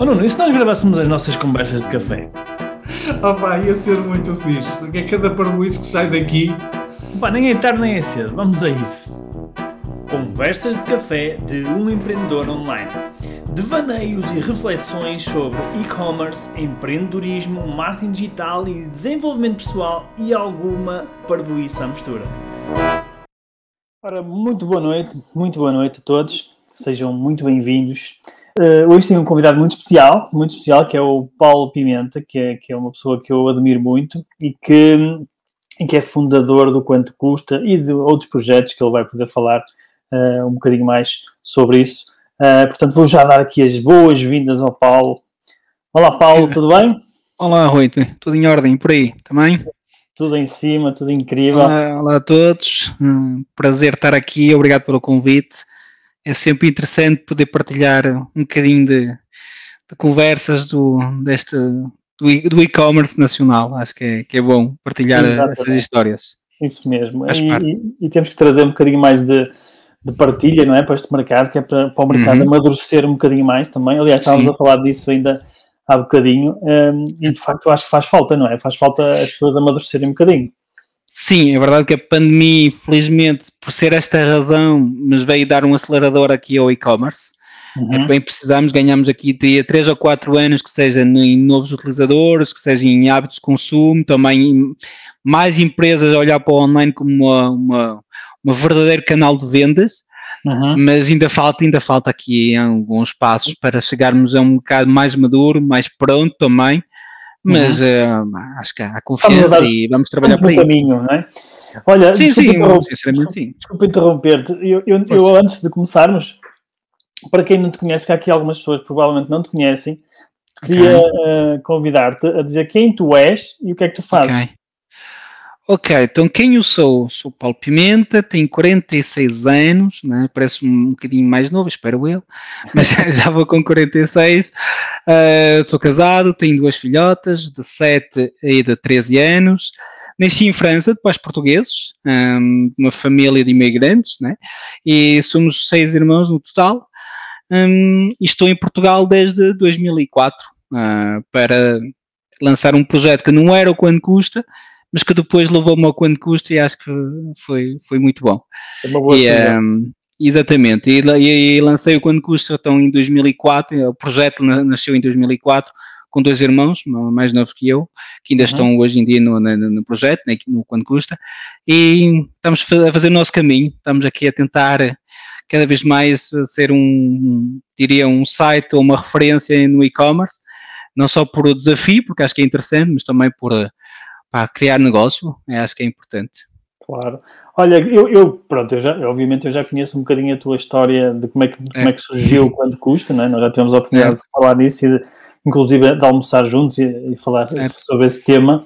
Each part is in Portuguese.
Oh Nuno, e se nós gravássemos as nossas conversas de café? Opa, ia ser muito fixe, porque é cada parboice que sai daqui. Pá, nem é tarde nem é cedo, vamos a isso. Conversas de café de um empreendedor online. Devaneios e reflexões sobre e-commerce, empreendedorismo, marketing digital e desenvolvimento pessoal e alguma parvoíça à mistura. Ora, muito boa noite, muito boa noite a todos. Sejam muito bem-vindos. Uh, hoje tenho um convidado muito especial, muito especial, que é o Paulo Pimenta, que é, que é uma pessoa que eu admiro muito e que, e que é fundador do Quanto Custa e de outros projetos que ele vai poder falar uh, um bocadinho mais sobre isso. Uh, portanto, vou já dar aqui as boas-vindas ao Paulo. Olá, Paulo, tudo bem? Olá, Rui, tudo em ordem por aí também? Tudo em cima, tudo incrível. Olá, olá a todos, um prazer estar aqui, obrigado pelo convite é sempre interessante poder partilhar um bocadinho de, de conversas do, deste, do e-commerce nacional. Acho que é, que é bom partilhar Exatamente. essas histórias. Isso mesmo. E, e, temos que trazer um bocadinho mais de, de, partilha, não é? Para este mercado, que é para, para o mercado uhum. amadurecer um bocadinho mais também. Aliás, estávamos Sim. a falar disso ainda há bocadinho. Um, e de facto, eu acho que faz falta, não é? Faz falta as pessoas amadurecerem um bocadinho. Sim, é verdade que a pandemia, infelizmente, por ser esta razão, nos veio dar um acelerador aqui ao e-commerce. Uhum. É bem precisamos, ganhamos aqui de 3 ou 4 anos, que seja em novos utilizadores, que seja em hábitos de consumo, também mais empresas a olhar para o online como uma, uma, uma verdadeiro canal de vendas. Uhum. Mas ainda falta, ainda falta aqui alguns passos para chegarmos a um bocado mais maduro, mais pronto também, mas uhum. uh, acho que há confiança vamos e vamos trabalhar para isso. caminho, não é? Olha, sim, sim, sinceramente sim. Desculpa interromper-te. Eu, eu, eu, antes de começarmos, para quem não te conhece, porque há aqui algumas pessoas que provavelmente não te conhecem, queria okay. uh, convidar-te a dizer quem tu és e o que é que tu fazes. Okay. Ok, então quem eu sou? Sou Paulo Pimenta, tenho 46 anos, né? parece um bocadinho mais novo, espero eu, mas já vou com 46. Uh, estou casado, tenho duas filhotas de 7 e de 13 anos. Nasci em França, de pais portugueses, um, uma família de imigrantes, né? e somos seis irmãos no total. Um, e estou em Portugal desde 2004 uh, ah, para lançar um projeto que não era o quanto custa, mas que depois levou-me ao quanto custa e acho que foi, foi muito bom. É uma boa e, um, Exatamente, e, e, e, lancei o quanto custa então em 2004, o projeto nasceu em 2004 com dois irmãos, mais novos que eu, que ainda uhum. estão hoje em dia no, no, no projeto, né, no quanto custa, e estamos a fazer o nosso caminho, estamos aqui a tentar cada vez mais ser um, diria, um site ou uma referência no e-commerce, não só por desafio, porque acho que é interessante, mas também por para criar negócio, é, acho que é importante. Claro. Olha, eu, eu, pronto, eu já, obviamente eu já conheço um bocadinho a tua história de como é que, é. Como é que surgiu, quanto custa, não é? Nós já tivemos a oportunidade de falar nisso e de, inclusive de almoçar juntos e, e falar sobre esse tema.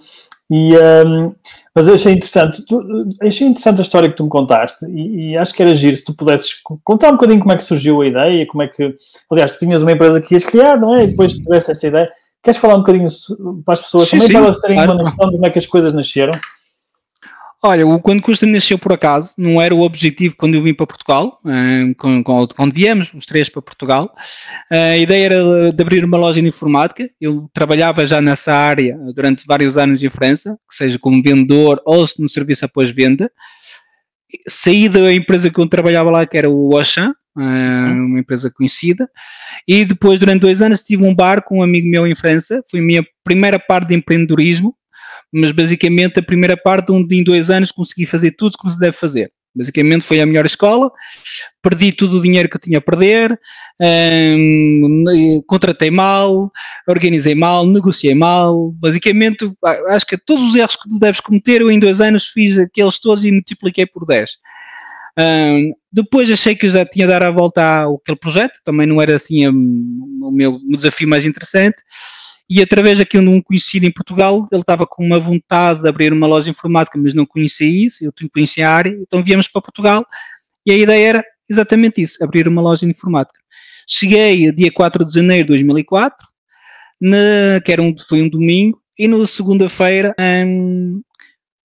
E, um, mas eu achei interessante, tu, achei interessante a história que tu me contaste e, e, acho que era giro se tu pudesses contar um bocadinho como é que surgiu a ideia, como é que, aliás, tu tinhas uma empresa que ias criar, não é? E depois tiveste esta ideia. Queres falar um bocadinho para as pessoas, sim, também sim, para elas terem claro. uma noção de como é que as coisas nasceram? Olha, o Quando Custa nasceu por acaso, não era o objetivo quando eu vim para Portugal, eh, quando viemos os três para Portugal. Eh, a ideia era de abrir uma loja de informática. Eu trabalhava já nessa área durante vários anos em França, seja como vendedor ou no serviço após venda. Saí da empresa que eu trabalhava lá, que era o Auchan, eh, uma empresa conhecida, e depois, durante dois anos, tive um bar com um amigo meu em França. Foi a minha primeira parte de empreendedorismo mas basicamente a primeira parte, onde em dois anos consegui fazer tudo como se deve fazer. Basicamente foi a melhor escola, perdi todo o dinheiro que eu tinha a perder, hum, contratei mal, organizei mal, negociei mal. Basicamente, acho que todos os erros que tu deves cometer, eu em dois anos fiz aqueles todos e multipliquei por 10. Hum, depois achei que já tinha dado a volta àquele projeto, também não era assim hum, o meu desafio mais interessante e através de um conhecido em Portugal, ele estava com uma vontade de abrir uma loja informática, mas não conhecia isso, eu conhecia a área, então viemos para Portugal e a ideia era exatamente isso, abrir uma loja de informática. Cheguei dia 4 de janeiro de 2004, na, que era um, foi um domingo, e na segunda-feira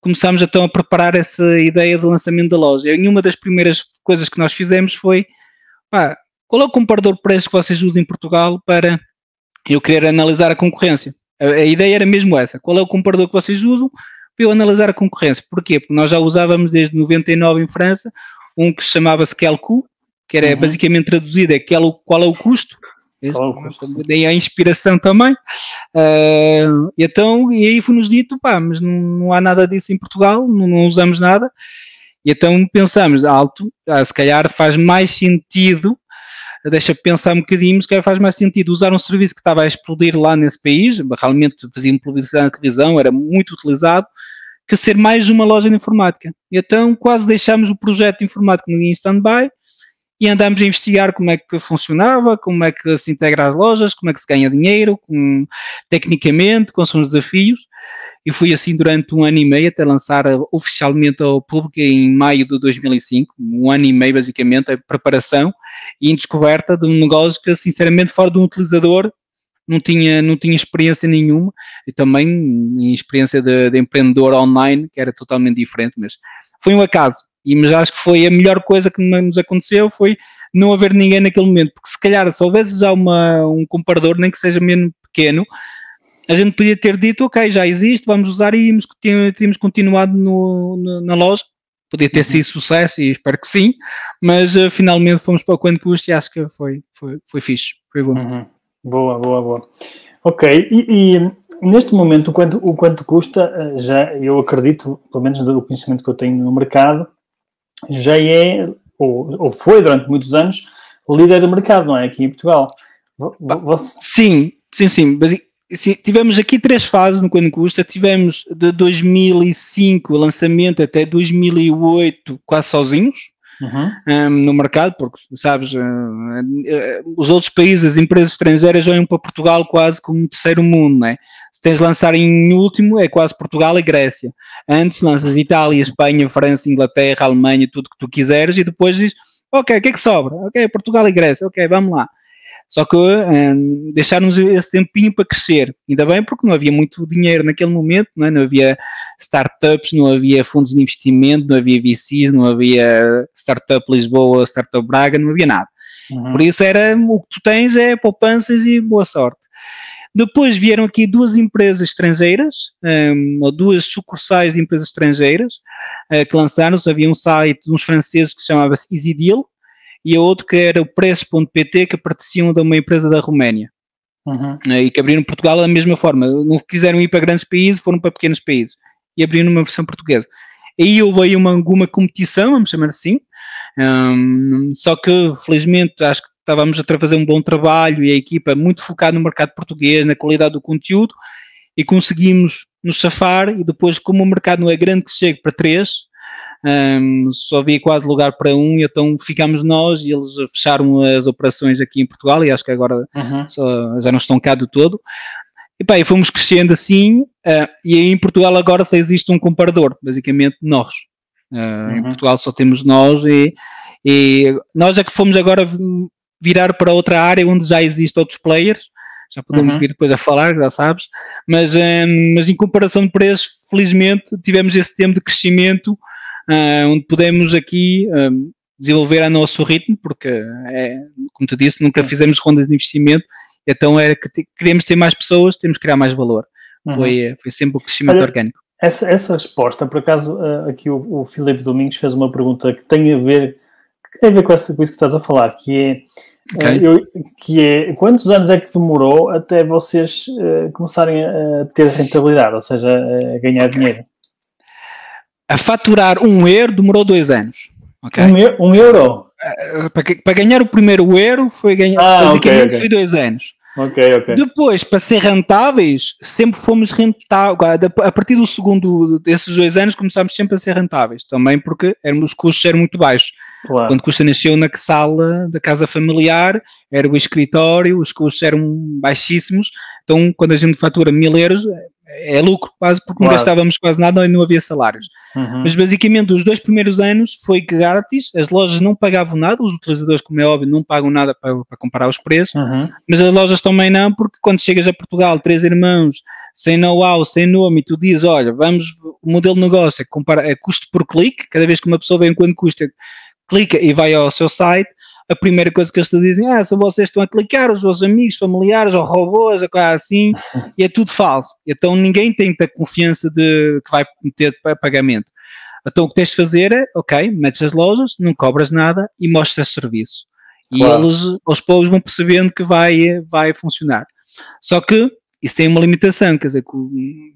começámos então a preparar essa ideia de lançamento da loja. E uma das primeiras coisas que nós fizemos foi, pá, qual é o comparador de preços que vocês usam em Portugal para eu querer analisar a concorrência. A, a, ideia era mesmo essa. Qual é o comparador que vocês usam? Para eu analisar a concorrência. Porquê? Porque nós já usávamos desde 99 em França um que se chamava Skelcu, que era uhum. basicamente traduzido é qual, qual é o custo. Daí a inspiração também. Uh, e, então, e aí foi-nos dito, pá, mas não, não, há nada disso em Portugal, não, não usamos nada. E então pensamos, alto, ah, se calhar faz mais sentido deixa pensar um bocadinho, se calhar faz mais sentido usar um serviço que estava a explodir lá nesse país, realmente fazia publicidade na televisão, era muito utilizado, que ser mais uma loja de informática. E então quase deixámos o projeto de informática em stand-by e andámos a investigar como é que funcionava, como é que se integra as lojas, como é que se ganha dinheiro, com, tecnicamente, quais são os desafios. E fui assim durante um ano e meio até lançar oficialmente ao público em maio de 2005, um ano e meio basicamente, a preparação e em descoberta de um negócio que sinceramente fora de um utilizador não tinha, não tinha experiência nenhuma. E também experiência de, de empreendedor online que era totalmente diferente, mas foi um acaso e mas acho que foi a melhor coisa que nos aconteceu foi não haver ninguém naquele momento, porque se calhar se houvesse já uma, um comparador, nem que seja menos pequeno, a gente podia ter dito, ok, já existe, vamos usar e tínhamos continuado no, no, na loja. Podia ter uhum. sido sucesso e espero que sim, mas uh, finalmente fomos para o quanto custa e acho que foi, foi, foi fixe, foi bom. Uhum. Boa, boa, boa. Ok, e, e, neste momento o quanto, o quanto custa, eh, já eu acredito, pelo menos do conhecimento que eu tenho no mercado, já é, ou, ou foi durante muitos anos, líder do mercado, não é? Aqui em Portugal. Você... Sim, sim, sim. Sim, tivemos aqui três fases no Quando Custa. Tivemos de 2005 o lançamento até 2008 quase sozinhos uhum. um, no mercado, porque, sabes, uh, uh, os outros países, as empresas estrangeiras iam para Portugal quase como um terceiro mundo, né? Se tens de lançar em último, é quase Portugal e Grécia. Antes lanças Itália, Espanha, França, Inglaterra, Alemanha, tudo que tu quiseres, e depois dizes, ok, o que é que sobra? Ok, Portugal e Grécia, ok, vamos lá. Só que um, deixaram-nos esse tempinho para crescer. Ainda bem porque não havia muito dinheiro naquele momento, não, é? não havia startups, não havia fundos de investimento, não havia VCs, não havia Startup Lisboa, Startup Braga, não havia nada. Uhum. Por isso era o que tu tens é poupanças e boa sorte. Depois vieram aqui duas empresas estrangeiras, um, ou duas sucursais de empresas estrangeiras, uh, que lançaram-se. Havia um site de uns franceses que se chamava-se EasyDeal, e a outro que era o Preço.pt, que pertenciam de uma empresa da Roménia. Uhum. Eh, e que abriram Portugal da mesma forma. Não quiseram ir para grandes países, foram para pequenos países. E abriram uma versão portuguesa. Aí houve uma, alguma competição, vamos chamar assim. Um, só que, felizmente, acho que estávamos a fazer um bom trabalho e a equipa muito focada no mercado português, na qualidade do conteúdo, e conseguimos nos safar. E depois, como o mercado não é grande que chegue para três, um, só havia quase lugar para um, então ficámos nós e eles fecharam as operações aqui em Portugal e acho que agora uhum. só, já não estão cá do todo. E pá, e fomos crescendo assim, uh, e aí em Portugal agora só existe um comparador, basicamente nós. Uh, uhum. Em Portugal só temos nós e, e nós é que fomos agora virar para outra área onde já existem outros players, já podemos uhum. vir depois a falar, já sabes, mas, um, mas em comparação de preços, felizmente tivemos esse tempo de crescimento uh, onde podemos aqui um, desenvolver a nosso ritmo, porque, é, como tu disse, nunca fizemos rondas de investimento, então era que queremos ter mais pessoas, temos que criar mais valor. Uhum. Foi, foi sempre o crescimento Olha, orgânico. Essa, essa resposta, por acaso, uh, aqui o, o Filipe Domingos fez uma pergunta que tem a ver, tem a ver com, essa, com isso que estás a falar, que é, okay. eu, que é quantos anos é que demorou até vocês uh, começarem a, a ter rentabilidade, ou seja, a ganhar okay. dinheiro? A faturar um euro demorou dois anos. Okay? Um, um euro? Uh, para, para, ganhar o primeiro euro foi ganhar ah, basicamente okay, okay. foi dois anos. Ok, ok. Depois, para ser rentáveis, sempre fomos rentáveis. A partir do segundo desses dois anos, começámos sempre a ser rentáveis. Também porque eram, os custos eram muito baixos. Claro. Quando Custa nasceu na sala da casa familiar, era o escritório, os custos eram baixíssimos. Então, quando a gente fatura mil euros, é lucro quase, porque claro. não gastávamos quase nada e não havia salários. Uhum. Mas basicamente os dois primeiros anos foi grátis, as lojas não pagavam nada, os utilizadores, como é óbvio, não pagam nada para, para comparar os preços, uhum. mas as lojas também não, porque quando chegas a Portugal, três irmãos, sem know-how, sem nome, e tu dizes, olha, vamos, o modelo de negócio é, compara, é custo por clique, cada vez que uma pessoa vem quando custa, clica e vai ao seu site, a primeira coisa que eles te dizem, ah, se vocês estão a clicar, os vossos amigos, familiares, ou robôs, ou coisa assim, e é tudo falso. Então ninguém tem a confiança de que vai meter pagamento. Então o que tens de fazer é, ok, metes as lojas, não cobras nada e mostras serviço. E claro. eles aos poucos vão percebendo que vai, vai funcionar. Só que isso tem uma limitação, quer dizer,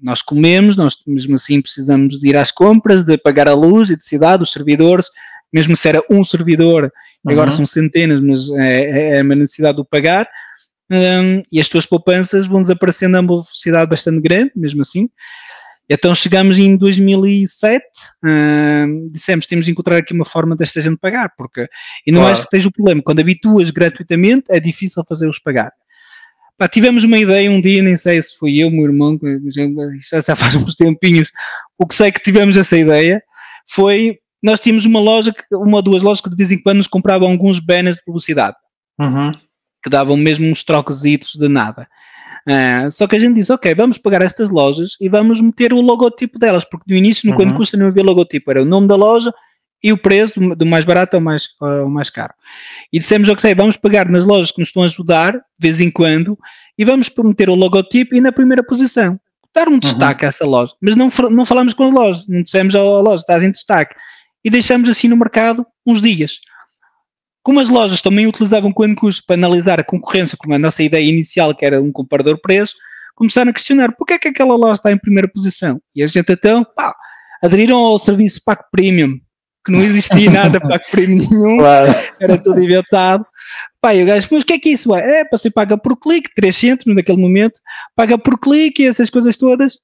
nós comemos, nós mesmo assim precisamos de ir às compras, de pagar a luz, eletricidade, os servidores, mesmo se era um servidor, uhum. agora são centenas, mas é, é uma necessidade de pagar, um, e as tuas poupanças vão desaparecendo a uma velocidade bastante grande, mesmo assim. Então chegamos em 2007, hum, dissemos temos de encontrar aqui uma forma desta gente pagar, porque, e não claro. é que tens o problema, quando habituas gratuitamente é difícil fazê-los pagar. Pá, tivemos uma ideia um dia, nem sei se foi eu, meu irmão, já faz uns tempinhos, o que sei que tivemos essa ideia foi, nós tínhamos uma loja, uma ou duas lojas que de vez em quando nos compravam alguns banners de publicidade, uhum. que davam mesmo uns trocositos de nada. Uh, só que a gente disse, ok, vamos pegar estas lojas e vamos meter o logotipo delas, porque no início, no uhum. quando custa não havia logotipo, era o nome da loja e o preço do, do mais barato ao mais, ao mais caro. E dissemos, ok, vamos pegar nas lojas que nos estão a ajudar, de vez em quando, e vamos meter o logotipo e na primeira posição. Dar um destaque uhum. a essa loja. Mas não, não falamos com a loja, não dissemos à loja, estás em destaque. E deixamos assim no mercado uns dias. Como as lojas também utilizavam quando custo para analisar a concorrência, como a nossa ideia inicial, que era um comparador preço, começaram a questionar porquê é que aquela loja está em primeira posição. E a gente então, pá, aderiram ao serviço PAC Premium, que não existia nada PAC Premium nenhum, claro. era tudo inventado. Pá, e o gajo, mas o que é que isso é? É, para você paga por clique, 3 cêntimos naquele momento, paga por clique e essas coisas todas,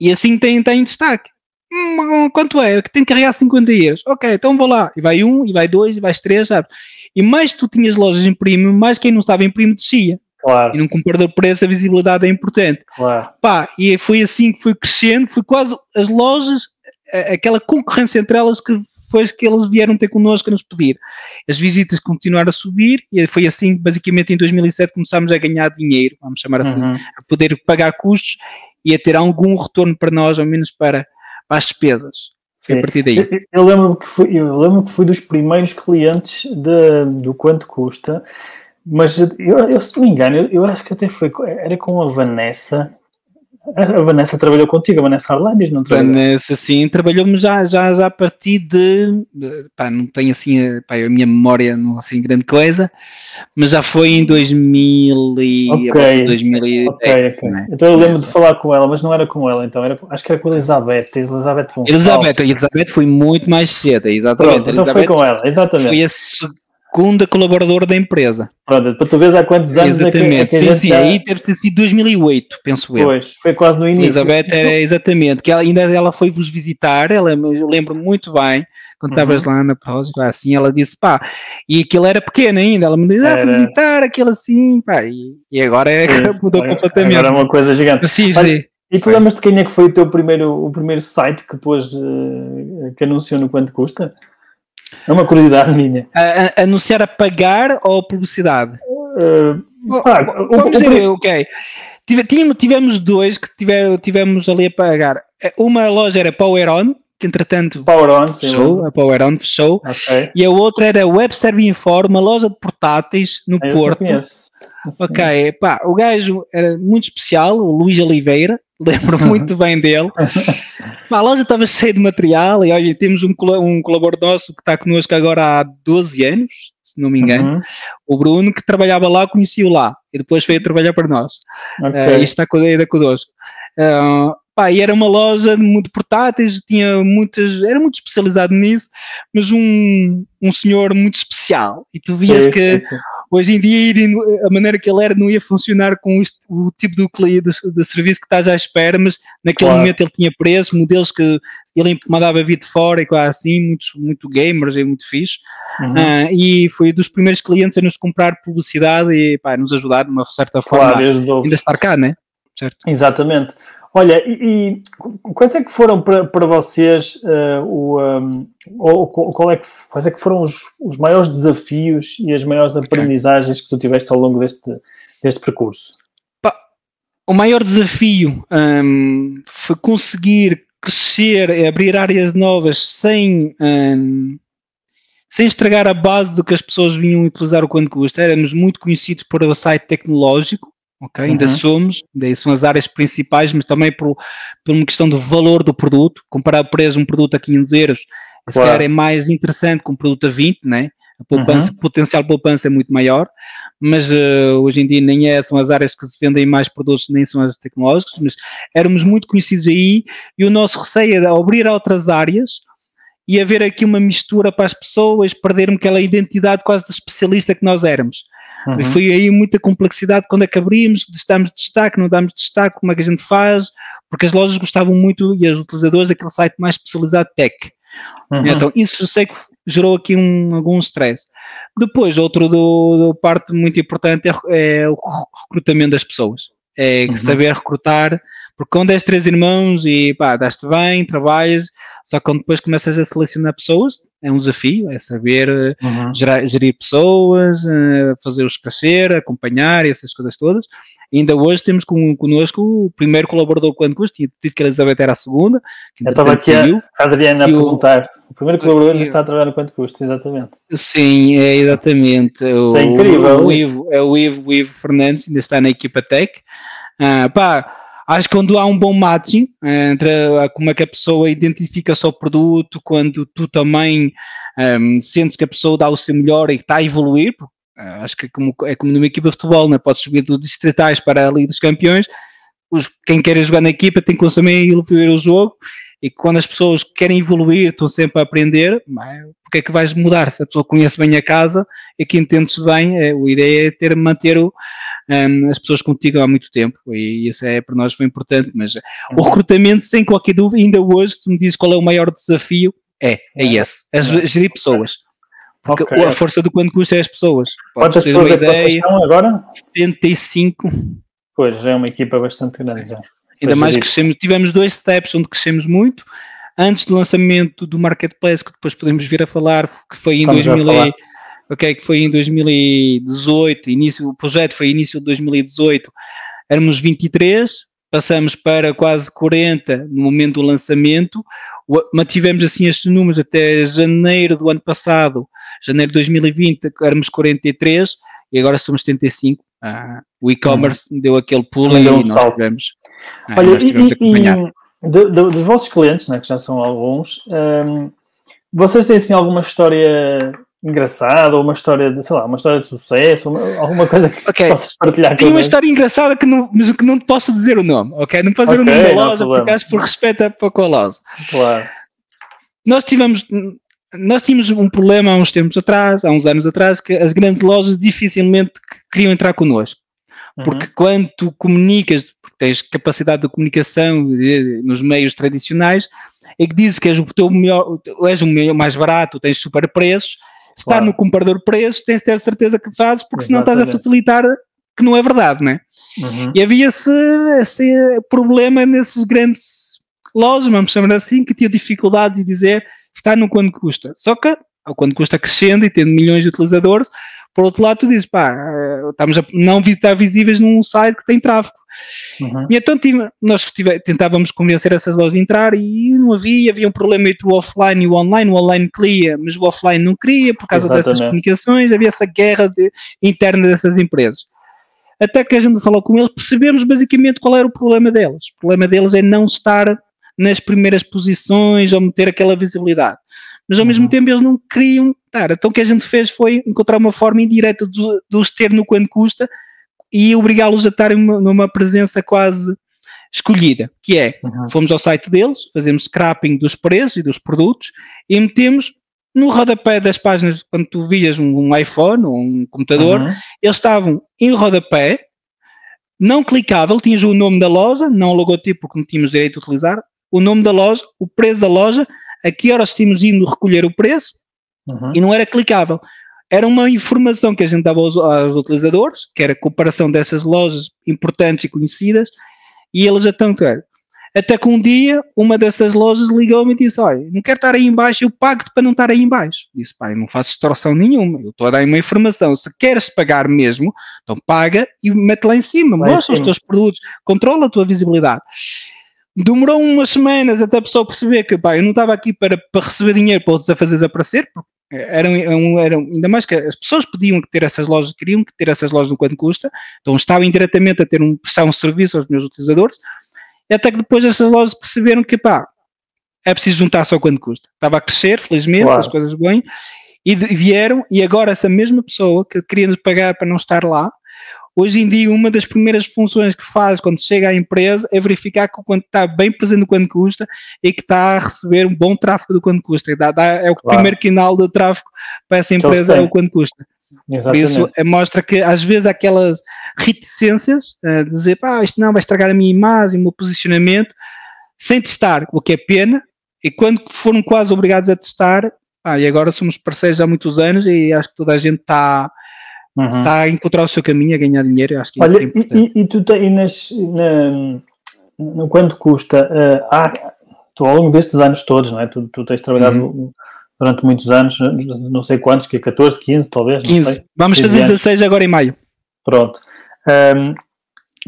e assim tem, tem destaque. Hum, quanto é? Que tem que carregar 50 euros. Ok, então vou lá. E vai um, e vai dois, e vai três, sabe? E mais tu tinhas lojas em primo, mais quem não estava em primo descia. Claro. E num comprador de preço a visibilidade é importante. Claro. Pá, e foi assim que foi crescendo, foi quase as lojas, aquela concorrência entre elas que foi que eles vieram ter connosco a nos pedir. As visitas continuaram a subir e foi assim, basicamente em 2007 começámos a ganhar dinheiro, vamos chamar assim, uhum. a poder pagar custos e a ter algum retorno para nós, ao menos para para as despesas. Sim. A partir daí. Eu, eu lembro que fui, eu lembro que fui dos primeiros clientes de, do quanto custa, mas eu, eu se não me engano, eu, eu acho que até foi era com a Vanessa a Vanessa trabalhou contigo, a Vanessa Arlandes, não trabalhou? Vanessa, sim, trabalhou-me já, já, já a partir de, pá, não tenho assim, pá, a minha memória não assim grande coisa, mas já foi em 2000 e, okay. 2010. Ok, ok. Né? Então eu lembro de falar com ela, mas não era com ela, então, era, acho que era com a Elizabeth, Elizabeth Elizabeth, Elizabeth foi muito mais cedo, exatamente. Pronto, então foi com ela, exatamente. Foi a segunda colaboradora da empresa. Pronto, para tu veres há quantos anos exatamente. é que, é que sim, sim, já... aí deve ter sido 2008, penso eu. Pois, foi quase no início. Elizabeth, é, exatamente, que ela, ainda ela foi-vos visitar, ela, eu lembro muito bem, quando uhum. estavas lá na pausa, assim, ela disse, pá, e aquilo era pequeno ainda, ela me disse, ah, fui visitar aquilo assim, pá, e, e agora é, mudou agora, completamente. Agora é uma coisa gigante. Sim, sim. E tu lembras de quem é que foi o teu primeiro, o primeiro site que pôs, uh, que anunciou no quanto custa? É uma curiosidade minha. A, a, anunciar a pagar ou publicidade? Uh, Vamos dizer, ok. Tivemos, tivemos dois que tiver, tivemos ali a pagar. Uma loja era Power On, que entretanto Power On, fechou, a Power On fechou, okay. e a outra era Web Serve Inform, uma loja de portáteis no ah, Porto. Ok, pá, o gajo era muito especial, o Luís Oliveira, lembro muito bem dele. a loja estava cheia de material e olha, temos um, um colaborador nosso que está connosco agora há 12 anos, se não me engano, uhum. o Bruno, que trabalhava lá, conhecia-o lá e depois veio trabalhar para nós. Okay. Uh, e está ainda connosco. Uh, pá, e era uma loja muito portáteis, tinha muitas, era muito especializado nisso, mas um, um senhor muito especial. E tu vias sim, que sim, sim hoje em dia a maneira que ele era não ia funcionar com o tipo de, de, serviço que estás à espera, mas naquele claro. momento ele tinha preços, modelos que ele mandava vir de fora e quase assim, muito, muito gamers e muito fixe. Uhum. Uh, e foi dos primeiros clientes a nos comprar publicidade e pá, nos ajudar de uma certa forma claro, ainda estar cá, né? Certo? Exatamente. Olha, e, e, quais é que foram para, para vocês uh, o, um, ou, qual é que, quais é que foram os, os maiores desafios e as maiores aprendizagens que tu tiveste ao longo deste, deste percurso? O maior desafio um, foi conseguir crescer, abrir áreas novas sem, um, sem estragar a base do que as pessoas vinham utilizar o quanto custa. Éramos muito conhecidos por o site tecnológico, ok? Uhum. Ainda somos, daí são as áreas principais, mas também por, por uma questão do valor do produto. Comparar o preço de um produto a 500 euros, claro. se calhar é mais interessante que um produto a 20, né? A poupança, uhum. potencial de poupança é muito maior, mas uh, hoje em dia nem é, são as áreas que se vendem mais produtos, nem são as tecnológicas, mas éramos muito conhecidos aí e o nosso receio era abrir a outras áreas e haver aqui uma mistura para as pessoas, perdermos aquela identidade quase de especialista que nós éramos. Uhum. E foi aí muita complexidade quando é que abrimos, damos destaque, não damos destaque, como é que a gente faz, porque as lojas gostavam muito e os utilizadores daquele site mais especializado tech. Uhum. Então, isso eu sei que gerou aqui um, algum stress. Depois, do parte muito importante é, é, o recrutamento das pessoas. É uhum. saber recrutar, porque quando és três irmãos e pá, dás-te bem, trabalhas, só que quando depois começas a selecionar pessoas, é um desafio, é saber eh, uhum. gerar, gerir pessoas, eh, fazer-os crescer, acompanhar, essas coisas todas. E ainda hoje temos com, connosco o primeiro colaborador quando custo, tinha dito que a Elizabeth era a segunda. Eu estava aqui a, a Adriana a perguntar. O primeiro colaborador ainda está a trabalhar quanto custo, exatamente. Sim, é exatamente. O, é incrível. O, o, Ivo, é o Ivo, o Ivo Fernandes, ainda está na equipa Tech. Ah, pá, Acho que quando há um bom matching eh, entre como é que a pessoa identifica o seu produto, quando tu também ehm, sentes que a pessoa dá o seu melhor e está a evoluir, uh, acho que é como, é como numa equipa de futebol, né? podes subir dos distritais para a Liga dos Campeões, os, quem quer jogar na equipa tem que também evoluir o jogo, e quando as pessoas querem evoluir, estão sempre a aprender, porque é que vais mudar? Se a pessoa conhece bem a casa e que entende-se bem, é, a ideia é ter, manter o, um, as pessoas contigo há muito tempo e isso é para nós foi importante, mas o recrutamento, sem qualquer dúvida, ainda hoje, tu me dizes qual é o maior desafio, é, é esse, é gerir pessoas. Porque okay. a força do quanto custa é as pessoas. Quantas pessoas é que vocês estão agora? 75. Pois, é uma equipa bastante grande já. Ainda mais crescemos, tivemos dois steps onde crescemos muito, antes do lançamento do Marketplace, que depois podemos vir a falar, que foi em Vamos 2000 ok, que foi em 2018, início, o projeto foi início de 2018, éramos 23, passamos para quase 40 no momento do lançamento, mantivemos assim estes números até janeiro do ano passado, janeiro de 2020, éramos 43 e agora somos 75. Ah, o e-commerce uhum. deu aquele pulo e um nós salto. tivemos, ah, Olha, nós tivemos e, e dos vossos clientes, né, que já são alguns, um, vocês têm assim alguma história engraçada ou uma história de, sei lá, uma história de sucesso, uma, alguma coisa que okay. possas partilhar Tem uma história engraçada que não, mas que não te posso dizer o nome, ok? Não posso dizer okay, o nome da loja porque acho por respeito a, com a loja. Claro. Nós tivemos, nós tínhamos um problema há uns tempos atrás, há uns anos atrás, que as grandes lojas dificilmente queriam entrar connosco. Uhum. Porque quando tu comunicas, porque tens capacidade de comunicação nos meios tradicionais, é que dizes que és o teu melhor, és o melhor, mais barato, tens super preços, estar claro. no comprador preço, tens de ter certeza que fazes, porque Exatamente. senão estás a facilitar que não é verdade, né? Uhum. E havia esse, esse problema nesses grandes lojas, vamos chamar assim, que tinha dificuldade de dizer está no quanto custa. Só que, ao quanto custa crescendo e tendo milhões de utilizadores, por outro lado, tu dizes, pá, eh, estamos a não estar visíveis num site que tem tráfego. Uhum. E então tive, nós tive, tentávamos convencer essas lojas a entrar e não havia, havia um problema entre o offline e o online, o online queria, mas o offline não queria por causa Exatamente. dessas comunicações, havia essa guerra de, interna dessas empresas. Até que a gente falou com eles, percebemos basicamente qual era o problema deles. O problema deles é não estar nas primeiras posições ou meter aquela visibilidade. Mas ao uhum. mesmo tempo eles não queriam estar. Então o que a gente fez foi encontrar uma forma indireta de, de os ter no quanto custa e obrigá-los a estarem numa presença quase escolhida, que é, uhum. fomos ao site deles, fazemos scrapping dos preços e dos produtos e metemos no rodapé das páginas, quando tu vias um, iPhone ou um computador, uhum. eles estavam em rodapé, não clicável, tinhas o nome da loja, não o logotipo, porque não tínhamos direito a utilizar, o nome da loja, o preço da loja, a que horas tínhamos indo recolher o preço, uhum. e não era clicável era uma informação que a gente dava aos, aos, utilizadores, que era a comparação dessas lojas importantes e conhecidas, e eles então, cara, até que um dia uma dessas lojas ligou-me e disse: Olha, não quero estar aí embaixo, eu pago-te para não estar aí embaixo. Disse: Pai, não faço extorsão nenhuma, eu estou a dar uma informação. Se queres pagar mesmo, então paga e mete lá em cima, lá mostra em cima. os teus produtos, controla a tua visibilidade. Demorou umas semanas até a pessoa perceber que pá, eu não estava aqui para, para receber dinheiro para os fazer desaparecer, porque Eram, eram, eram, ainda mais que as pessoas pediam ter essas lojas, queriam ter essas lojas no quanto custa, então estavam indiretamente a ter um, prestar um serviço aos meus utilizadores, e até que depois essas lojas perceberam que, pá, é preciso juntar-se ao quanto custa. Estava a crescer, felizmente, claro. as coisas bem, e vieram, e agora essa mesma pessoa que queria nos pagar para não estar lá, Hoje em dia, uma das primeiras funções que faz quando chega à empresa é verificar que o quanto está bem presente no quanto custa e que está a receber um bom tráfego do quanto custa. Dá, dá, é o claro. primeiro canal de tráfego para essa empresa, é o quanto custa. Exatamente. Por isso, é, mostra que às vezes aquelas reticências, uh, dizer, pá, isto não vai estragar a minha imagem, o meu posicionamento, sem testar, o que é pena, e quando foram quase obrigados a testar, ah, e agora somos parceiros há muitos anos e acho que toda a gente está uhum. está a encontrar o seu caminho, a ganhar dinheiro. Acho que Olha, é e, e, tu tens, nas, na, no quanto custa, uh, há, tu ao longo destes anos todos, não é? Tu, tu tens trabalhado uhum. durante muitos anos, não sei quantos, que é 14, 15 talvez? 15. Vamos fazer 16 agora em maio. Pronto. Um,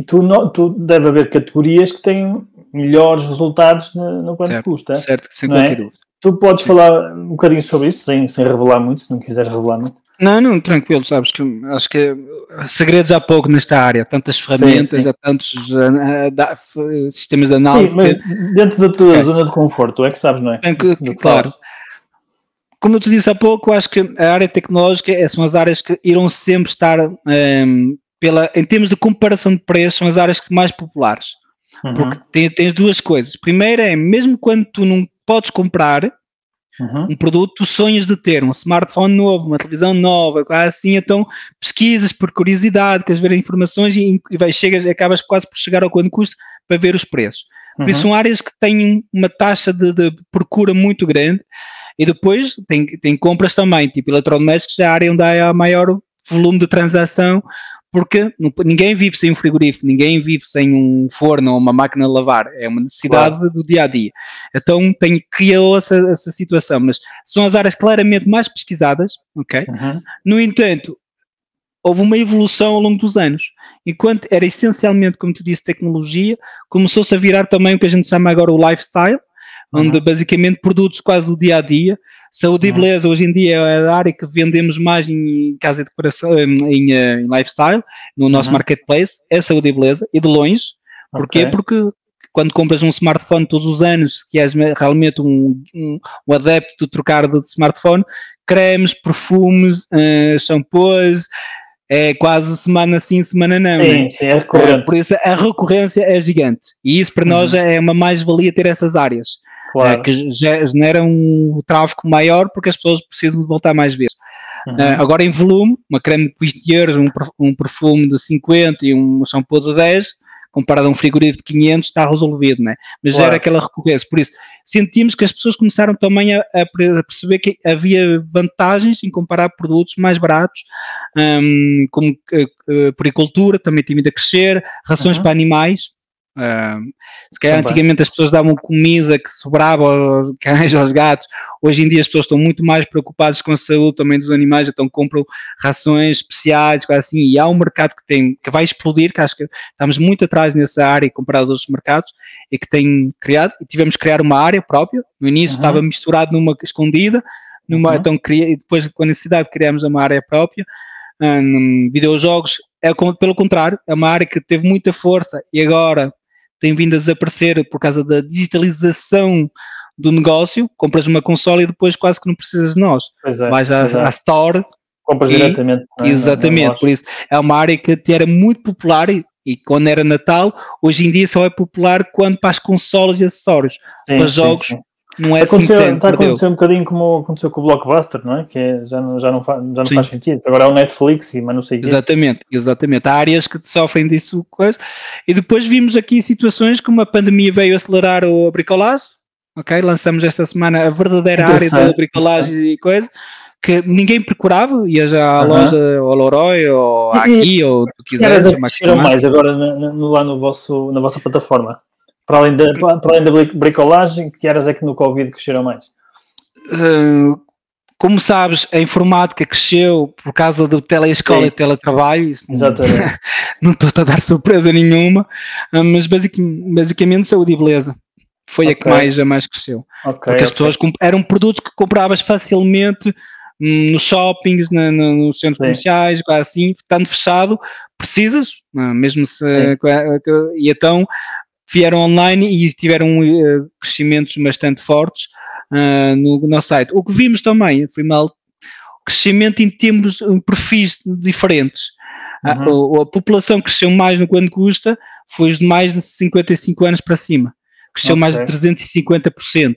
tu, no, tu deve haver categorias que têm melhores resultados no, no quanto certo, custa. Certo, sem qualquer é? dúvida. Tu podes Sim. falar um bocadinho sobre isso, sem, sem revelar muito, se não quiseres revelar muito. Não, não, tranquilo, sabes que acho que segredos há pouco nesta área, tantas ferramentas, sim, sim. há tantos uh, sistemas de análise. Sim, mas que... dentro da tua okay. zona de conforto, é que sabes, não é? Que, que, claro. Como eu te disse há pouco, acho que a área tecnológica é, são as áreas que irão sempre estar, um, ehm, pela, em termos de comparação de preços, são as áreas mais populares. Uhum. Porque tens, tens duas coisas. Primeiro é, mesmo quando tu não podes comprar, Uhum. Um produto, tu sonhas de ter um smartphone novo, uma televisão nova, assim, então pesquisas por curiosidade, queres ver informações e, e vai, chegas, acabas quase por chegar ao quanto custa para ver os preços. Por uhum. isso são áreas que têm uma taxa de, de procura muito grande e depois tem, tem compras também, tipo eletrodomésticos, é a área onde há maior volume de transação, porque ninguém vive sem um frigorífico, ninguém vive sem um forno ou uma máquina de lavar, é uma necessidade claro. do dia a dia. Então tem, criou essa, essa situação, mas são as áreas claramente mais pesquisadas, ok? Uhum. No entanto, houve uma evolução ao longo dos anos. Enquanto era essencialmente, como tu disse, tecnologia, começou-se a virar também o que a gente chama agora o lifestyle, onde uhum. basicamente produtos quase do dia a dia. Saúde uhum. e beleza hoje em dia é a área que vendemos mais em casa de decoração, em, em lifestyle, no nosso uhum. marketplace, é saúde e beleza, e de longe. Porquê? Okay. Porque quando compras um smartphone todos os anos, que és realmente um, um, um adepto de trocar de smartphone, cremes, perfumes, uh, shampoos, é quase semana sim, semana não. Sim, né? sim, é recorrente. por isso a recorrência é gigante. E isso para uhum. nós é uma mais-valia ter essas áreas. Claro. Uh, que genera um tráfego maior porque as pessoas precisam de voltar mais vezes. Uhum. Uh, agora em volume, uma creme de 20 euros, um, um perfume de 50 e um shampoo de 10, comparado a um frigorífico de 500, está resolvido, né? mas claro. era aquela recorrência. Por isso, sentimos que as pessoas começaram também a, a perceber que havia vantagens em comparar produtos mais baratos, um, como uh, uh, também tem vindo a crescer, rações uhum. para animais, Uh, se calhar Também. antigamente as pessoas davam comida que sobrava aos cães, aos gatos, hoje em dia as pessoas estão muito mais preocupadas com a saúde também dos animais, então compram rações especiais, assim, e há um mercado que tem, que vai explodir, que acho que estamos muito atrás nessa área comparado a outros mercados, e que tem criado, e tivemos que criar uma área própria, no início uhum. estava misturado numa escondida, numa, uhum. então e depois com a necessidade criamos uma área própria, um, videojogos, é pelo contrário, é uma área que teve muita força e agora tem vindo a desaparecer por causa da digitalização do negócio. Compras uma console e depois quase que não precisas de nós. É, Vais à, à Store. Compras e, diretamente. É? Exatamente, por isso é uma área que era muito popular e, e, quando era Natal, hoje em dia só é popular quando para as consoles e acessórios. Sim, para jogos, sim, não é assim aconteceu, assim Está a acontecer um bocadinho como aconteceu com o Blockbuster, não é? Que é, já, não, já, não, faz, já não faz sentido. Agora é o Netflix e mas não sei Exatamente, quê. exatamente. Há áreas que sofrem disso coisa. E depois vimos aqui situações como a pandemia veio acelerar o bricolagem. Ok, lançamos esta semana a verdadeira área da bricolagem e coisa que ninguém procurava, ia já à loja, ao Leroy, ou aqui, ou o que quiseres. Mais agora no, lá no vosso, na vossa plataforma? Para além, da, para além da bricolagem, que áreas é que no Covid cresceram mais? Uh, como sabes, a informática cresceu por causa do teleescola Sim. e teletrabalho. Exatamente. Não, não estou a dar surpresa nenhuma, ah, mas basicamente, basicamente saúde e beleza. Foi okay. a que mais, a mais cresceu. Okay, Porque as okay. pessoas eram produtos que compravas facilmente hum, nos shoppings, na, na, nos centros Sim. comerciais, assim, estando fechado, precisas, mesmo se. E então vieram online e tiveram uh, crescimentos bastante fortes uh, no, no nosso site. O que vimos também foi mal crescimento em termos em perfis diferentes. Uhum. A, a, população cresceu mais no quanto custa, foi de mais de 55 anos para cima. Cresceu okay. mais de 350%.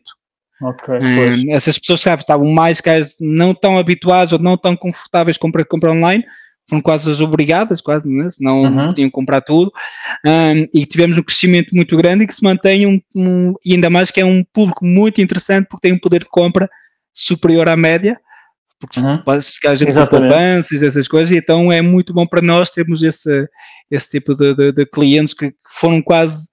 Okay, um, essas pessoas sabe, estavam mais não tão habituadas ou não tão confortáveis com comprar online, foram quase as obrigadas, quase, né? senão uhum. podiam comprar tudo, um, e tivemos um crescimento muito grande e que se mantém um, um, e ainda mais que é um público muito interessante porque tem um poder de compra superior à média, porque uhum. se a gente poupanças, essas coisas, então é muito bom para nós termos esse, esse tipo de, de, de clientes que foram quase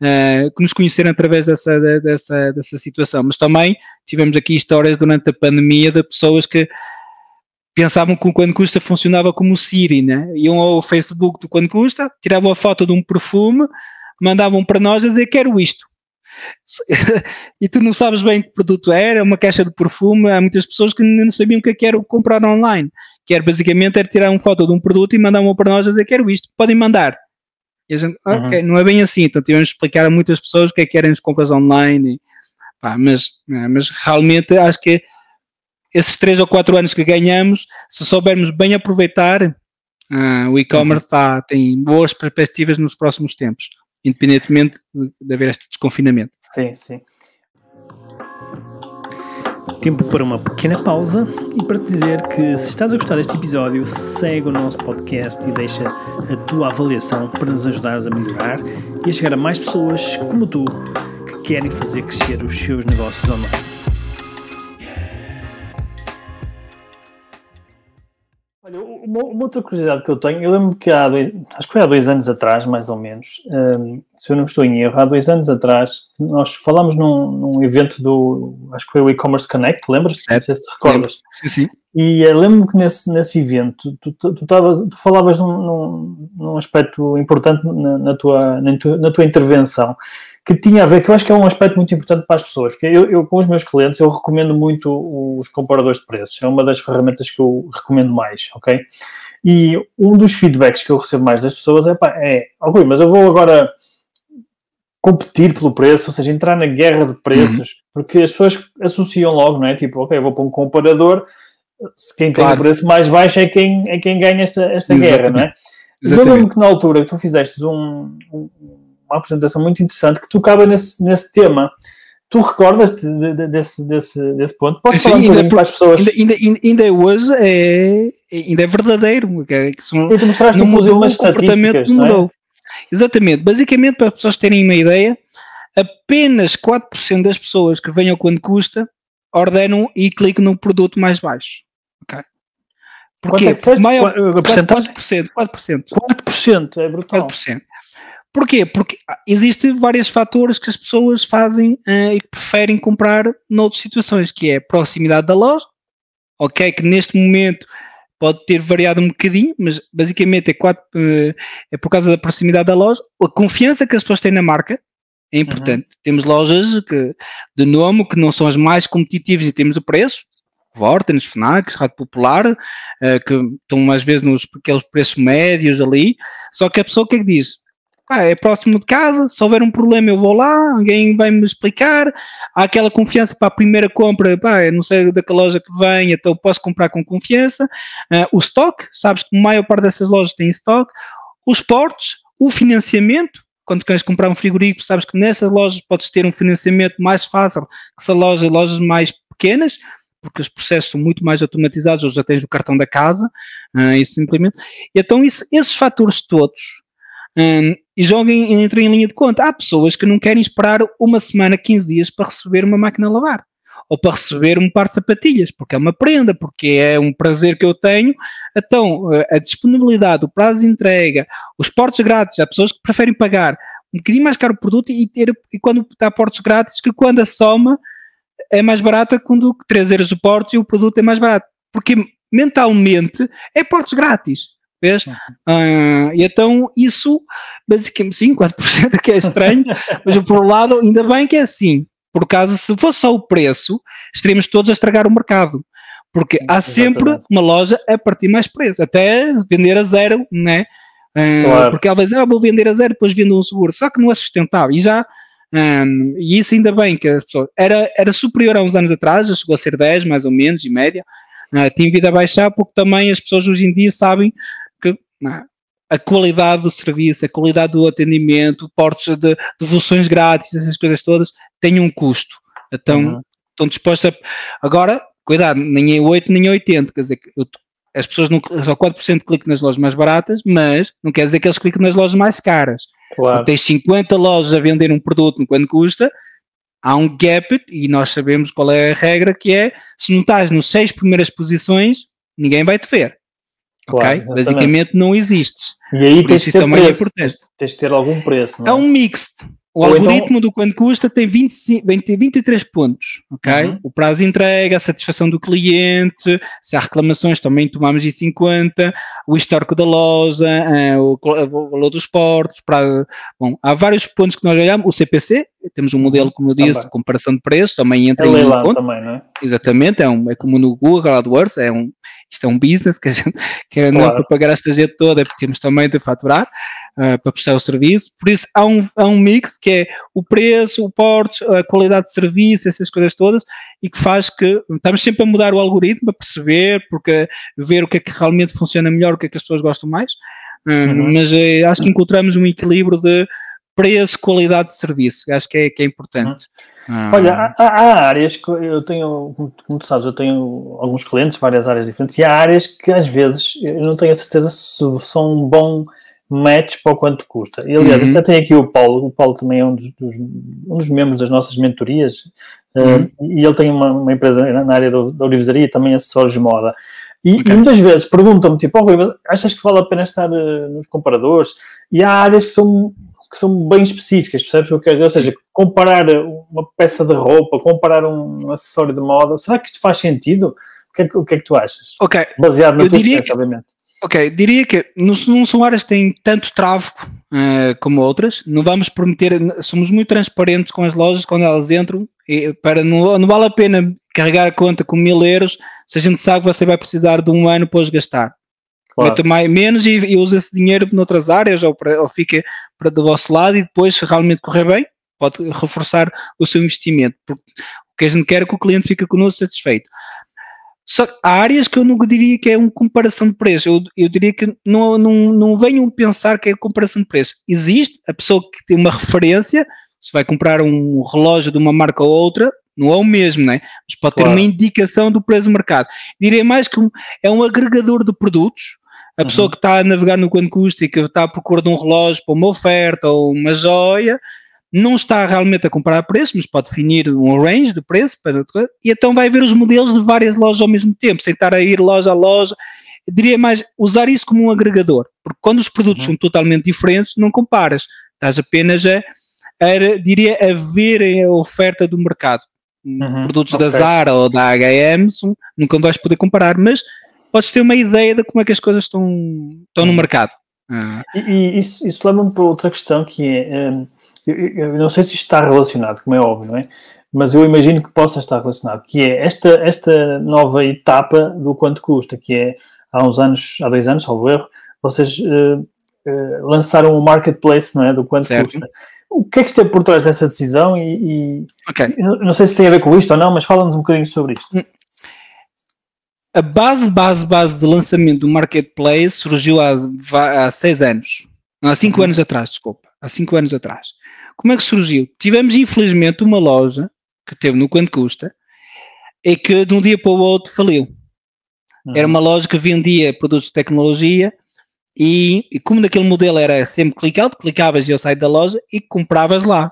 uh, que nos conheceram através dessa, dessa, dessa situação. Mas também tivemos aqui histórias durante a pandemia de pessoas que pensavam que o Quando Custa funcionava como o Siri, né? Iam ao Facebook do Quando Custa, tiravam a foto de um perfume, mandavam para nós a dizer quero isto. e tu não sabes bem que produto era, uma caixa de perfume, há muitas pessoas que não sabiam o que é era comprar online. Que era basicamente era tirar uma foto de um produto e mandavam para nós a dizer quero isto, podem mandar. E a gente, uhum. ok, não é bem assim, então tivemos de explicar a muitas pessoas o que é que eram as compras online, e, pá, mas, é, mas realmente acho que esses 3 ou 4 anos que ganhamos, se soubermos bem aproveitar, uh, o e-commerce uhum. Tem boas perspectivas nos próximos tempos independentemente de, de haver este desconfinamento. Sim, sim. Tempo para uma pequena pausa e para te dizer que se estás a gostar deste episódio, segue o nosso podcast e deixa a tua avaliação para nos ajudares a melhorar e a chegar a mais pessoas como tu que querem fazer crescer os seus negócios online. Uma, uma, outra curiosidade que eu tenho, eu lembro que há dois, acho que foi há dois anos atrás, mais ou menos, um, se eu não estou em erro, há dois anos atrás, nós falámos num, num evento do, acho que foi o E-Commerce Connect, lembras? Certo. Se te recordas. Sim, sim. E uh, lembro-me que nesse, nesse evento tu, tu, tu, tavas, tu falavas num, num, num, aspecto importante na, na, tua, na, tua, na tua intervenção, que tinha a ver, que eu acho que é um aspecto muito importante para as pessoas, porque eu, eu, com os meus clientes, eu recomendo muito os comparadores de preços, é uma das ferramentas que eu recomendo mais, ok? E um dos feedbacks que eu recebo mais das pessoas é, pá, é, oh, Rui, mas eu vou agora competir pelo preço, ou seja, entrar na guerra de preços, uhum. porque as pessoas associam logo, não é? Tipo, ok, eu vou para um comparador, quem tem claro. o preço mais baixo é quem, é quem ganha esta, esta guerra, não é? Eu lembro que na altura que tu fizeste um, um uma apresentação muito interessante que tocava nesse, nesse tema. Tu recordas-te de, de, desse, desse, desse ponto? Podes falar um ainda, para as pessoas? Ainda, ainda, ainda hoje é, ainda é verdadeiro. Que, que são, Sim, tu mostraste não mudou, umas estatísticas, não é? Exatamente. Basicamente, para as pessoas terem uma ideia, apenas 4% das pessoas que venham quando custa ordenam e clicam no produto mais baixo. Okay? Porquê? Quanto é que maior, 4%, 4%. 4%, é brutal. 4%. Porquê? Porque existem vários fatores que as pessoas fazem uh, e que preferem comprar noutras situações, que é a proximidade da loja, ok, que neste momento pode ter variado um bocadinho, mas basicamente é, quatro, uh, é por causa da proximidade da loja, a confiança que as pessoas têm na marca é importante. Uhum. Temos lojas que, de nome que não são as mais competitivas e temos o preço, Vortens, Fnac, Rádio Popular, uh, que estão às vezes nos aqueles preços médios ali, só que a pessoa o que é que diz? Ah, é próximo de casa, se houver um problema eu vou lá, alguém vai me explicar, há aquela confiança para a primeira compra, pá, não sei daquela loja que vem, então posso comprar com confiança, uh, o stock, sabes que a maior parte dessas lojas tem stock, os portos, o financiamento, quando queres comprar um frigorífico, sabes que nessas lojas podes ter um financiamento mais fácil que se lojas, lojas mais pequenas, porque os processos são muito mais automatizados, ou já tens o cartão da casa, uh, e simplesmente. Então, isso, esses fatores todos um, e joguem, entrem em linha de conta. Há pessoas que não querem esperar uma semana, 15 dias para receber uma máquina a lavar ou para receber um par de sapatilhas, porque é uma prenda, porque é um prazer que eu tenho. Então, a disponibilidade, o prazo de entrega, os portos grátis, há pessoas que preferem pagar um bocadinho mais caro o produto e ter, e quando está portos grátis, que quando a soma é mais barata quando 3 euros o porto e o produto é mais barato. Porque mentalmente é portos grátis. Vês? Uhum. Uh, e então isso, basicamente, sim, 4% que é estranho, mas por um lado, ainda bem que é assim. Por causa, se fosse só o preço, estaríamos todos a estragar o mercado. Porque há sempre Exatamente. uma loja a partir mais preço, até vender a zero, né? Ah, Claro. Porque ela dizer, ah, vou vender a zero, depois vendo um seguro. Só que não é sustentável. E já, hum, e isso ainda bem que as pessoas, era, era superior a uns anos atrás, já chegou a ser 10 mais ou menos, em média. Ah, tem vindo a baixar porque também as pessoas hoje em dia sabem ah, a qualidade do serviço, a qualidade do atendimento, portos de devoluções grátis, essas coisas todas, têm um custo. Então, Uhum. estão dispostos a. Agora, cuidado, nem é 8 nem é 80, quer dizer, eu- as pessoas não, só 4% clicam nas lojas mais baratas, mas não quer dizer que eles clicam nas lojas mais caras. Claro. Tens 50 lojas a vender um produto no quanto custa, há um gap e nós sabemos qual é a regra que é, se não estás nos seis primeiras posições, ninguém vai te ver. Claro, ok? exatamente. Basicamente não existes. E aí tens de ter também é preço. tens, de ter algum preço. É é? um mixed. O Ou então- algoritmo do quanto custa tem 25, 20, 23 pontos, ok? Uhum. O prazo de entrega, a satisfação do cliente, se há reclamações também tomamos isso em conta, o histórico da loja, eh, o, valor dos portos, bom, há vários pontos que nós olhamos, o CPC, temos um modelo, como eu disse. Também. de comparação de preços, também entra É em leilão conta, também, não é? exatamente, é, um, é como no Google AdWords, é um, isto é um business que a gente quer não Claro. para pagar esta gente toda, temos também de faturar ah, para prestar o serviço, por isso há um, há um mix que é o preço, o porte, a qualidade de serviço, essas coisas todas, e que faz que estamos sempre a mudar o algoritmo, a perceber, porque ver o que é que realmente funciona melhor, o que é que as pessoas gostam mais, Ah, Uhum. mas eh, acho que encontramos um equilíbrio de preço, qualidade de serviço, acho que é, que é importante. Ah, Olha, há, há- áreas que eu tenho, como tu- sabes, eu tenho alguns clientes, várias áreas diferentes, e há áreas que às vezes eu não tenho a certeza se são um bom match para o quanto custa. E aliás, Uhum. até tem aqui o Paulo, o Paulo também é um dos, dos- um dos membros das nossas mentorias, Uhum. eh, e ele tem uma, uma empresa na área do- da orivesaria e também acessórios de moda. E, Ok. e muitas vezes perguntam-me, tipo, oh, Rui, mas achas que vale a pena estar eh, nos comparadores? E há áreas que são, que são bem específicas, percebes o que eu quero dizer? Ou seja, comparar uma peça de roupa, comparar um acessório de moda, será que isto faz sentido? O que é que, o que, é que tu achas? ok, Baseado na Eu tua experiência, obviamente. Ok, diria que não, não são áreas que têm tanto tráfego eh, como outras. Não vamos prometer, somos muito transparentes com as lojas quando elas entram. E para, não, não vale a pena carregar a conta com mil euros se a gente sabe que você vai precisar de um ano para os gastar. Claro. Meta mais, menos e, e usa esse dinheiro noutras áreas ou, ou fica para do vosso lado e depois, se realmente correr bem, pode reforçar o seu investimento. Porque o que a gente quer é que o cliente fique connosco satisfeito. Só que há áreas que eu nunca diria que é uma comparação de preço. Eu, eu diria que não, não, não venham pensar que é comparação de preço. Existe a pessoa que tem uma referência, se vai comprar um relógio de uma marca ou outra, não é o mesmo, né? mas pode ter Claro. uma indicação do preço do mercado. Diria mais que um- é um agregador de produtos. A pessoa Uhum. que está a navegar no quanto custa e que está à procura de um relógio para uma oferta ou uma joia, não está realmente a comparar preços, mas pode definir um range de preço para, e então vai ver os modelos de várias lojas ao mesmo tempo, sem estar a ir loja a loja. Eu diria mais usar isso como um agregador, porque quando os produtos Uhum. são totalmente diferentes, não comparas, estás apenas a, a diria, a ver a oferta do mercado. Uhum, Produtos da ok. Zara ou da H&M nunca vais poder comparar, mas podes ter uma ideia de como é que as coisas estão, estão no mercado. Ah, E, e isso, isso leva-me para outra questão que é, hum, eu, eu não sei se isto está relacionado, como é óbvio, não é? Mas eu imagino que possa estar relacionado, que é esta, esta nova etapa do quanto custa, que é há uns anos, há dois anos, salvo erro, vocês eh, eh, lançaram o marketplace, não é? Do quanto Certo. custa. O que é que esteve por trás dessa decisão e, e ok. eu não sei se tem a ver com isto ou não, mas fala-nos um bocadinho sobre isto. A base, base, base de lançamento do Marketplace surgiu há, há seis anos. Não, há cinco Uhum. anos atrás, desculpa. Há cinco anos atrás. Como é que surgiu? Tivemos, infelizmente, uma loja que teve no quanto custa e que de um dia para o outro faliu. Era uma loja que vendia produtos de tecnologia e, e como naquele modelo era sempre click-out, clicavas e eu saio da loja e compravas lá.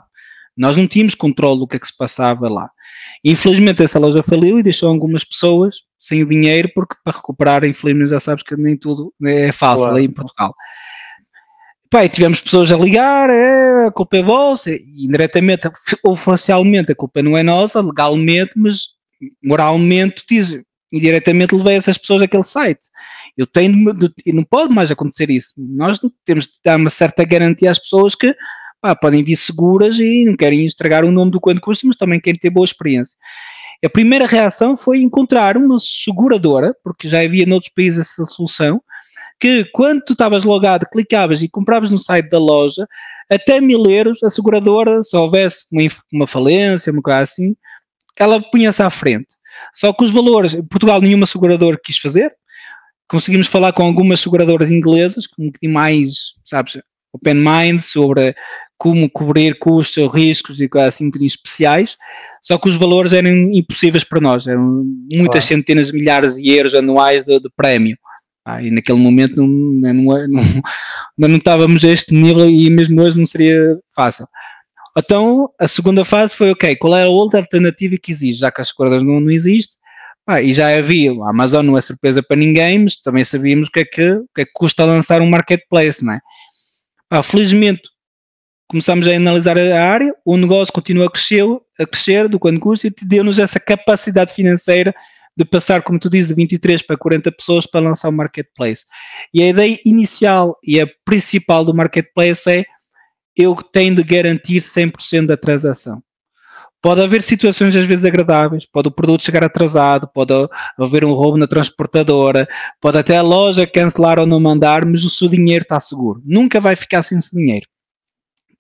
Nós não tínhamos controle do que é que se passava lá. Infelizmente essa loja faliu e deixou algumas pessoas sem o dinheiro porque para recuperar, infelizmente já sabes que nem tudo é fácil Claro. aí em Portugal. E tivemos pessoas a ligar, é, a culpa é vossa, e indiretamente, oficialmente a culpa não é nossa, legalmente, mas moralmente diz, indiretamente levei essas pessoas àquele site. Eu tenho, e não pode mais acontecer isso. Nós temos de dar uma certa garantia às pessoas que pá, podem vir seguras e não querem estragar o nome do quanto custa, mas também querem ter boa experiência. A primeira reação foi encontrar uma seguradora, porque já havia noutros países essa solução, que quando tu estavas logado, clicavas e compravas no site da loja, até mil euros, a seguradora, se houvesse uma, uma falência, uma coisa assim, ela punha-se à frente. Só que os valores, em Portugal nenhuma seguradora quis fazer, conseguimos falar com algumas seguradoras inglesas, com mais, sabes, open mind sobre como cobrir custos, riscos e coisas assim um bocadinho especiais, só que os valores eram impossíveis para nós, eram muitas claro. centenas de milhares de euros anuais de, de prémio. Ah, e naquele momento não, não, não, não, estávamos a este nível e mesmo hoje não seria fácil. Então a segunda fase foi, ok, qual era a outra alternativa que existe, já que as cordas não, não existe, ah, e já havia, a Amazon não é surpresa para ninguém, mas também sabíamos o que é que, o que, é que custa lançar um marketplace, não é? Ah, felizmente começamos a analisar a área, o negócio continua a crescer, a crescer do quanto custa e deu-nos essa capacidade financeira de passar, como tu dizes, de 23 para 40 pessoas para lançar o marketplace. E a ideia inicial e a principal do marketplace é eu tenho de garantir 100% da transação. Pode haver situações às vezes agradáveis, pode o produto chegar atrasado, pode haver um roubo na transportadora, pode até a loja cancelar ou não mandar, mas o seu dinheiro está seguro. Nunca vai ficar sem o seu dinheiro.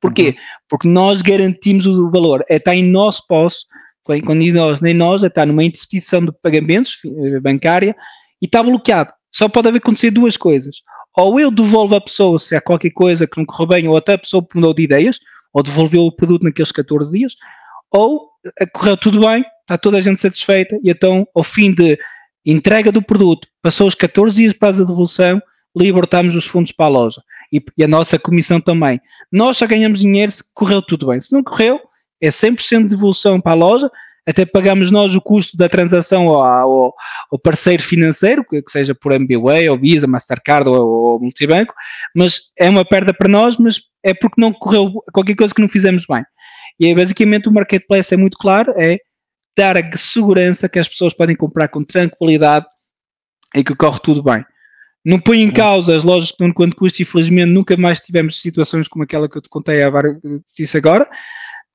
Porquê? Uhum. Porque nós garantimos o valor. É, está em nosso posse, quando nós, nem nós, é, está numa instituição de pagamentos eh, bancária e está bloqueado. Só pode haver acontecer duas coisas. Ou eu devolvo a pessoa se há qualquer coisa que não correu bem, ou até a pessoa mudou de ideias, ou devolveu o produto naqueles 14 dias, ou eh, correu tudo bem, está toda a gente satisfeita, e então, ao fim de entrega do produto, passou os 14 dias para a devolução, libertamos os fundos para a loja e, e, a nossa comissão também. Nós só ganhamos dinheiro se correu tudo bem. Se não correu, é 100% de devolução para a loja, até pagamos nós o custo da transação ao, ao, ao parceiro financeiro, que, seja por MBWay, ou Visa, Mastercard ou, ou Multibanco, mas é uma perda para nós, mas é porque não correu qualquer coisa que não fizemos bem. E aí, basicamente o marketplace é muito claro, é dar a segurança que as pessoas podem comprar com tranquilidade e que corre tudo bem. Não põe em causa as lojas que estão no quanto custa e felizmente nunca mais tivemos situações como aquela que eu te contei há várias, disse agora.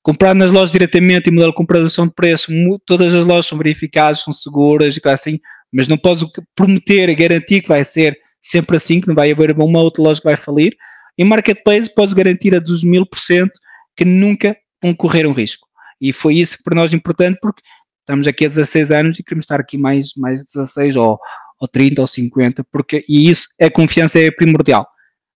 Comprar nas lojas diretamente e modelo de compração de preço, todas as lojas são verificadas, são seguras e assim, mas não posso prometer e garantir que vai ser sempre assim, que não vai haver uma outra loja que vai falir. Em marketplace podes garantir a dos mil por cento que nunca vão correr um risco. E foi isso para nós importante porque estamos aqui há 16 anos e queremos estar aqui mais, mais 16 ou, ou 30 ou 50, porque, e isso, a confiança é primordial.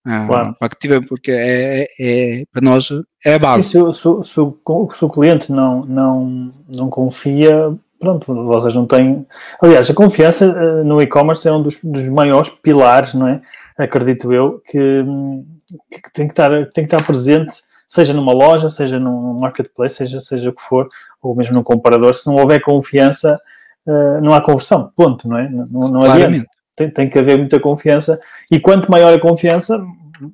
Ah, claro. para que tiver, porque é, é, para nós é a base. Sim, se, se, se, o, se, o, cliente não, não, não confia, pronto, vocês não têm. Aliás, a confiança eh, no e-commerce é um dos, dos maiores pilares, não é? Acredito eu, que, que, tem, que estar, tem que estar presente, seja numa loja, seja num marketplace, seja, seja o que for, ou mesmo num comparador. Se não houver confiança, uh, não há conversão, ponto, não é? Não, não adianta. Tem, tem, que haver muita confiança e quanto maior a confiança,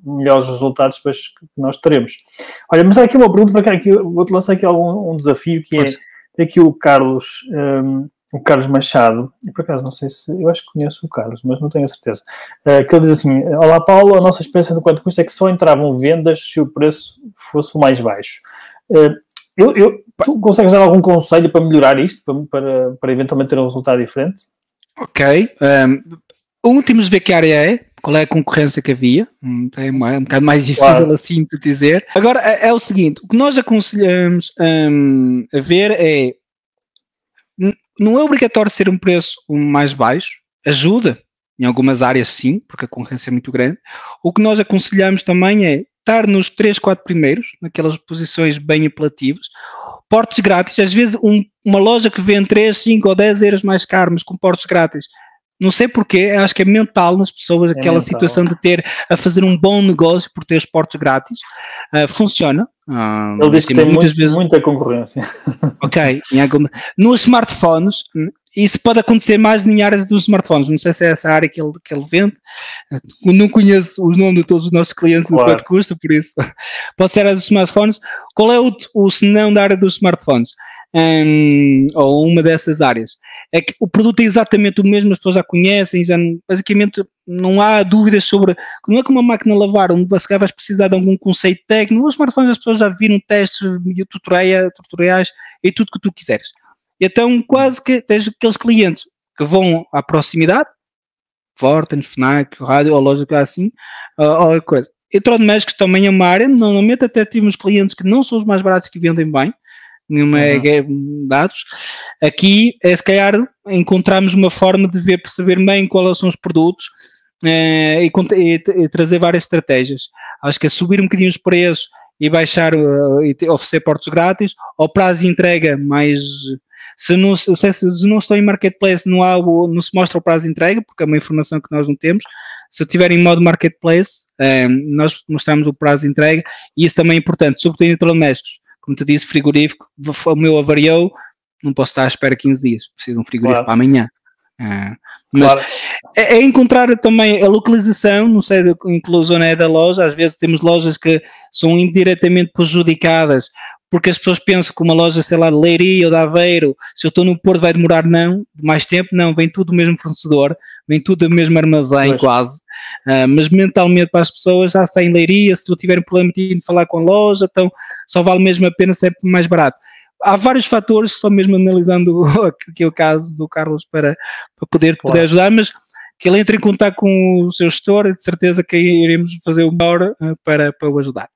melhores resultados depois que nós teremos. Olha, mas há aqui uma pergunta para cá, vou-te lançar aqui algum um desafio que é, tem aqui o Carlos, um, ehm, o Carlos Machado, e por acaso não sei se, eu acho que conheço o Carlos, mas não tenho a certeza, uh, que ele diz assim, Olá Paulo, a nossa experiência do quanto custa é que só entravam vendas se o preço fosse o mais baixo. Uh, eu, eu, tu consegues dar algum conselho para melhorar isto, para, para, para eventualmente ter um resultado diferente? Ok. Um, o último ver que área é, qual é a concorrência que havia, hum, é um, um bocado mais difícil claro. assim de dizer. Agora, é, é, o seguinte, o que nós aconselhamos um, a ver é, não é obrigatório ser um preço mais baixo, ajuda, em algumas áreas sim, porque a concorrência é muito grande. O que nós aconselhamos também é estar nos 3, 4 primeiros, naquelas posições bem apelativas. Portos grátis, às vezes um, uma loja que vende 3, 5 ou 10 euros mais caro, mas com portos grátis, não sei porquê, acho que é mental nas pessoas é aquela mental. situação de ter a fazer um bom negócio por ter os portos grátis. Uh, funciona. Uh, Ele diz que tem muitas muito, vezes... muita concorrência. Ok. Nos smartphones, isso pode acontecer mais em áreas dos smartphones. Não sei se é essa área que ele, que ele vende. Eu não conheço o nome de todos os nossos clientes claro. do quanto custa, por isso pode ser a área dos smartphones. Qual é o, o senão da área dos smartphones? Um, ou uma dessas áreas. É que o produto é exatamente o mesmo, as pessoas já conhecem, já, basicamente não há dúvidas sobre. Não é como uma máquina lavar, onde você vais precisar de algum conceito técnico. Os smartphones as pessoas já viram testes, tutoriais, tutoriais e tudo que tu quiseres Então, quase que tens aqueles clientes que vão à proximidade, Forten, FNAC, rádio ou loja assim, ou coisa. Eletrodomésticos também é uma área, normalmente até tivemos clientes que não são os mais baratos que vendem bem, nenhuma é uhum. dados. Aqui é se calhar encontrarmos uma forma de ver, perceber bem quais são os produtos eh, e, e, e, trazer várias estratégias. Acho que é subir um bocadinho os preços e baixar uh, e oferecer portos grátis, ou prazo de entrega mais se não, se, se não estou em marketplace, não, há não se mostra o prazo de entrega, porque é uma informação que nós não temos. Se eu estiver em modo marketplace, eh, nós mostramos o prazo de entrega e isso também é importante, sobretudo em eletrodomésticos. Como te disse, frigorífico, o meu avariou, não posso estar à espera 15 dias, preciso de um frigorífico claro. para amanhã. Uh, mas claro. é, é, encontrar também a localização, não sei em que zona é da loja, às vezes temos lojas que são indiretamente prejudicadas porque as pessoas pensam que uma loja, sei lá, de Leiria ou de Aveiro, se eu estou no Porto vai demorar, não, mais tempo, não, vem tudo do mesmo fornecedor, vem tudo do mesmo armazém, pois. quase, uh, mas mentalmente para as pessoas já está em Leiria, se tu tiver um problema de falar com a loja, então só vale mesmo a pena sempre mais barato. Há vários fatores, só mesmo analisando aqui o caso do Carlos para, para poder, claro. poder ajudar, mas que ele entre em contato com o seu gestor, de certeza que iremos fazer o melhor uh, para, para o ajudar.